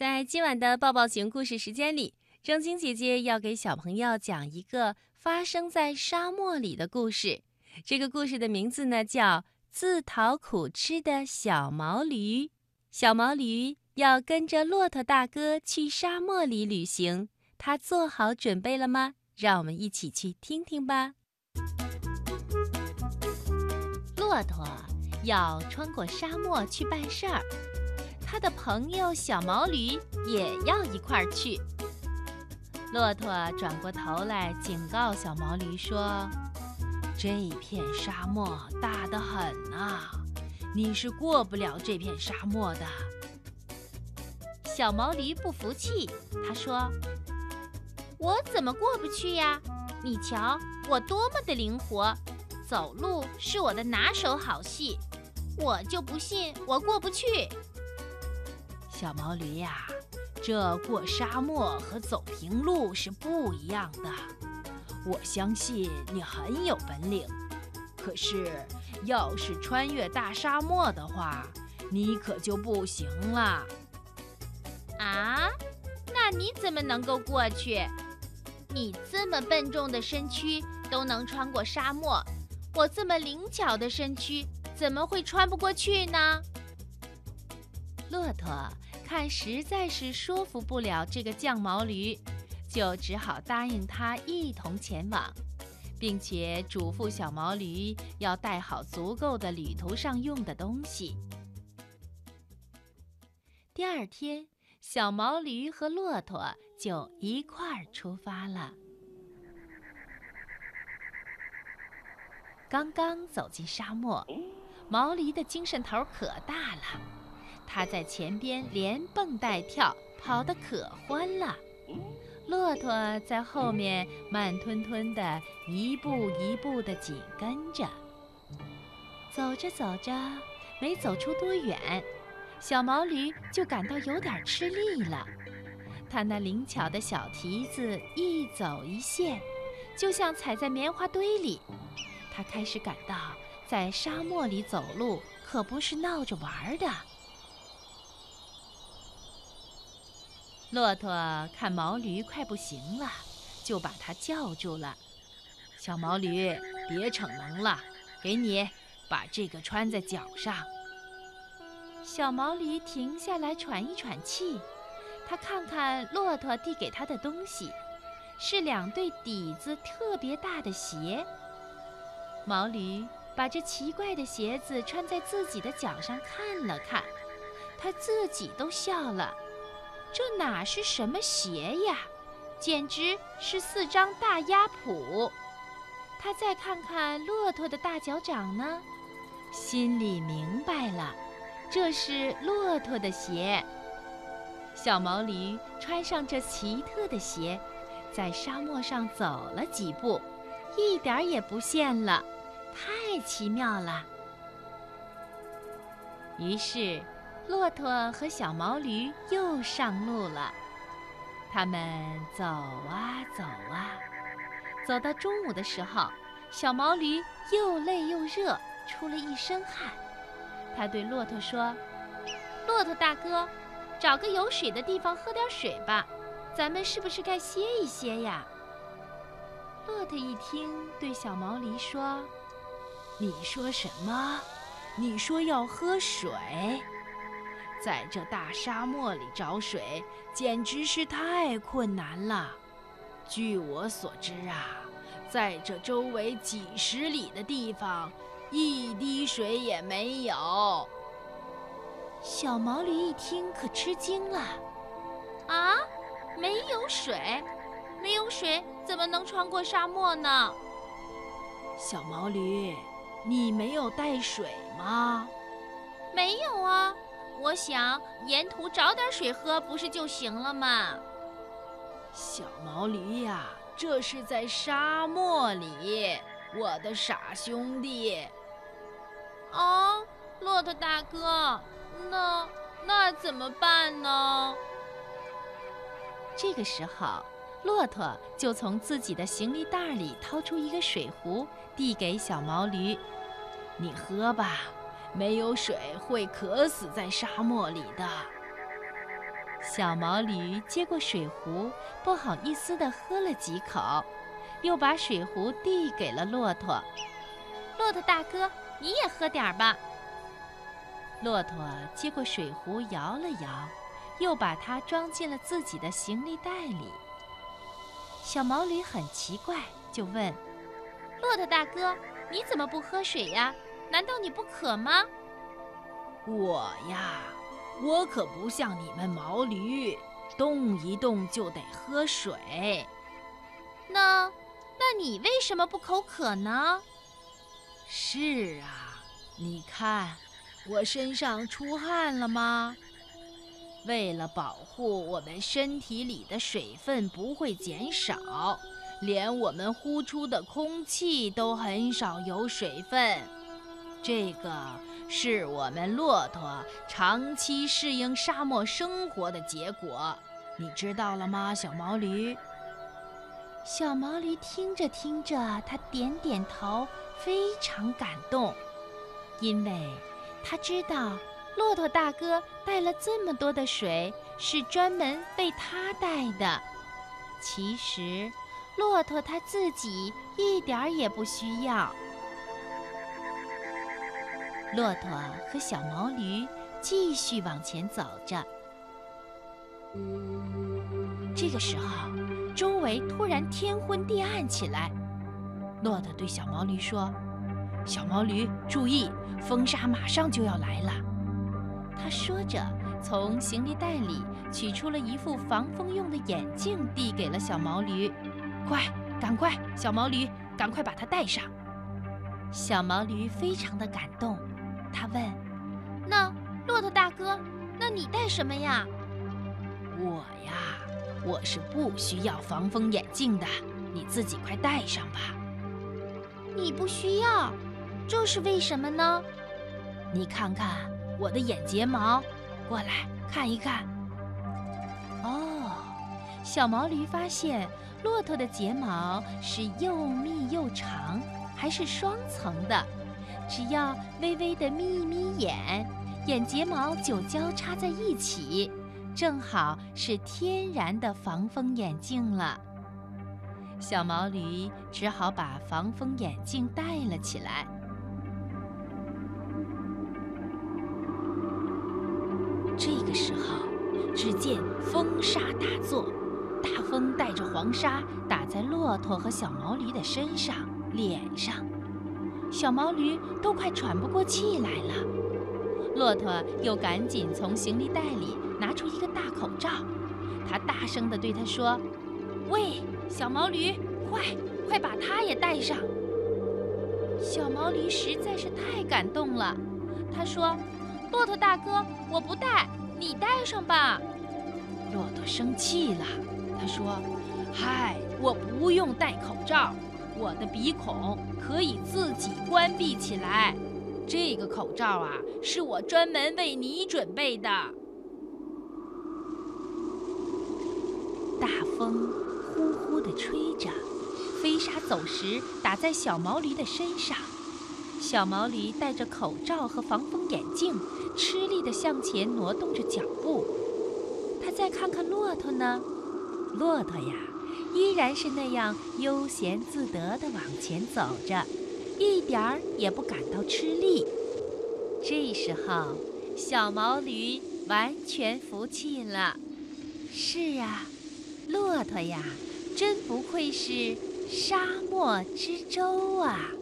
在今晚的抱抱熊故事时间里，正晶姐姐要给小朋友讲一个发生在沙漠里的故事。这个故事的名字呢，叫《自讨苦吃的小毛驴》。小毛驴要跟着骆驼大哥去沙漠里旅行，他做好准备了吗？让我们一起去听听吧。骆驼要穿过沙漠去办事儿。他的朋友小毛驴也要一块儿去。骆驼转过头来警告小毛驴说：“这片沙漠大得很呐，你是过不了这片沙漠的。”小毛驴不服气，他说：“我怎么过不去呀？你瞧我多么的灵活，走路是我的拿手好戏，我就不信我过不去。”小毛驴呀，这过沙漠和走平路是不一样的。我相信你很有本领，可是要是穿越大沙漠的话，你可就不行了。啊？那你怎么能够过去？你这么笨重的身躯都能穿过沙漠，我这么灵巧的身躯怎么会穿不过去呢？骆驼。看实在是说服不了这个犟毛驴，就只好答应他一同前往，并且嘱咐小毛驴要带好足够的旅途上用的东西。第二天，小毛驴和骆驼就一块儿出发了。刚刚走进沙漠，毛驴的精神头可大了。他在前边连蹦带跳，跑得可欢了。骆驼在后面慢吞吞的，一步一步的紧跟着。走着走着，没走出多远，小毛驴就感到有点吃力了。它那灵巧的小蹄子一走一陷，就像踩在棉花堆里。它开始感到，在沙漠里走路可不是闹着玩的。骆驼看毛驴快不行了，就把它叫住了。小毛驴，别逞能了，给你把这个穿在脚上。小毛驴停下来喘一喘气，他看看骆驼递给他的东西，是两对底子特别大的鞋。毛驴把这奇怪的鞋子穿在自己的脚上看了看，他自己都笑了。这哪是什么鞋呀，简直是四张大鸭蹼！他再看看骆驼的大脚掌呢，心里明白了，这是骆驼的鞋。小毛驴穿上这奇特的鞋，在沙漠上走了几步，一点儿也不陷了，太奇妙了。于是。骆驼和小毛驴又上路了，他们走啊走啊，走到中午的时候，小毛驴又累又热，出了一身汗。他对骆驼说：“骆驼大哥，找个有水的地方喝点水吧，咱们是不是该歇一歇呀？”骆驼一听，对小毛驴说：“你说什么？你说要喝水？”在这大沙漠里找水，简直是太困难了。据我所知啊，在这周围几十里的地方，一滴水也没有。小毛驴一听，可吃惊了：“啊，没有水？没有水怎么能穿过沙漠呢？”小毛驴，你没有带水吗？没有啊。我想沿途找点水喝，不是就行了吗？小毛驴呀，这是在沙漠里，我的傻兄弟。哦，骆驼大哥，那那怎么办呢？这个时候，骆驼就从自己的行李袋里掏出一个水壶，递给小毛驴：“你喝吧。”没有水会渴死在沙漠里的。小毛驴接过水壶，不好意思地喝了几口，又把水壶递给了骆驼。骆驼大哥，你也喝点儿吧。骆驼接过水壶，摇了摇，又把它装进了自己的行李袋里。小毛驴很奇怪，就问：“骆驼大哥，你怎么不喝水呀？难道你不渴吗？”“我呀，我可不像你们毛驴，动一动就得喝水。”“那，那你为什么不口渴呢？”“是啊，你看。”我身上出汗了吗？为了保护我们身体里的水分不会减少，连我们呼出的空气都很少有水分。这个是我们骆驼长期适应沙漠生活的结果，你知道了吗，小毛驴？小毛驴听着听着，他点点头，非常感动，因为。他知道，骆驼大哥带了这么多的水，是专门为他带的。其实，骆驼他自己一点儿也不需要。骆驼和小毛驴继续往前走着。这个时候，周围突然天昏地暗起来。骆驼对小毛驴说。小毛驴，注意，风沙马上就要来了。他说着，从行李袋里取出了一副防风用的眼镜，递给了小毛驴。快，赶快，小毛驴，赶快把它戴上。小毛驴非常的感动，你戴什么呀？”“我呀，我是不需要防风眼镜的，你自己快戴上吧。”“你不需要。”这是为什么呢？你看看我的眼睫毛，过来看一看。哦，小毛驴发现骆驼的睫毛是又密又长，还是双层的。只要微微的眯一眯眼，眼睫毛就交叉在一起，正好是天然的防风眼镜了。小毛驴只好把防风眼镜戴了起来。这个时候，只见风沙大作，大风带着黄沙打在骆驼和小毛驴的身上、脸上，小毛驴都快喘不过气来了。骆驼又赶紧从行李袋里拿出一个大口罩，他大声地对他说：“喂，小毛驴，快快把它也戴上！”小毛驴实在是太感动了，他说。骆驼大哥，我不戴，你戴上吧。骆驼生气了，他说：“嗨，我不用戴口罩，我的鼻孔可以自己关闭起来。这个口罩啊，是我专门为你准备的。”大风呼呼地吹着，飞沙走石打在小毛驴的身上。小毛驴戴着口罩和防风眼镜，吃力地向前挪动着脚步。他再看看骆驼呢，骆驼呀，依然是那样悠闲自得地往前走着，一点儿也不感到吃力。这时候，小毛驴完全服气了。是啊，骆驼呀，真不愧是沙漠之舟啊！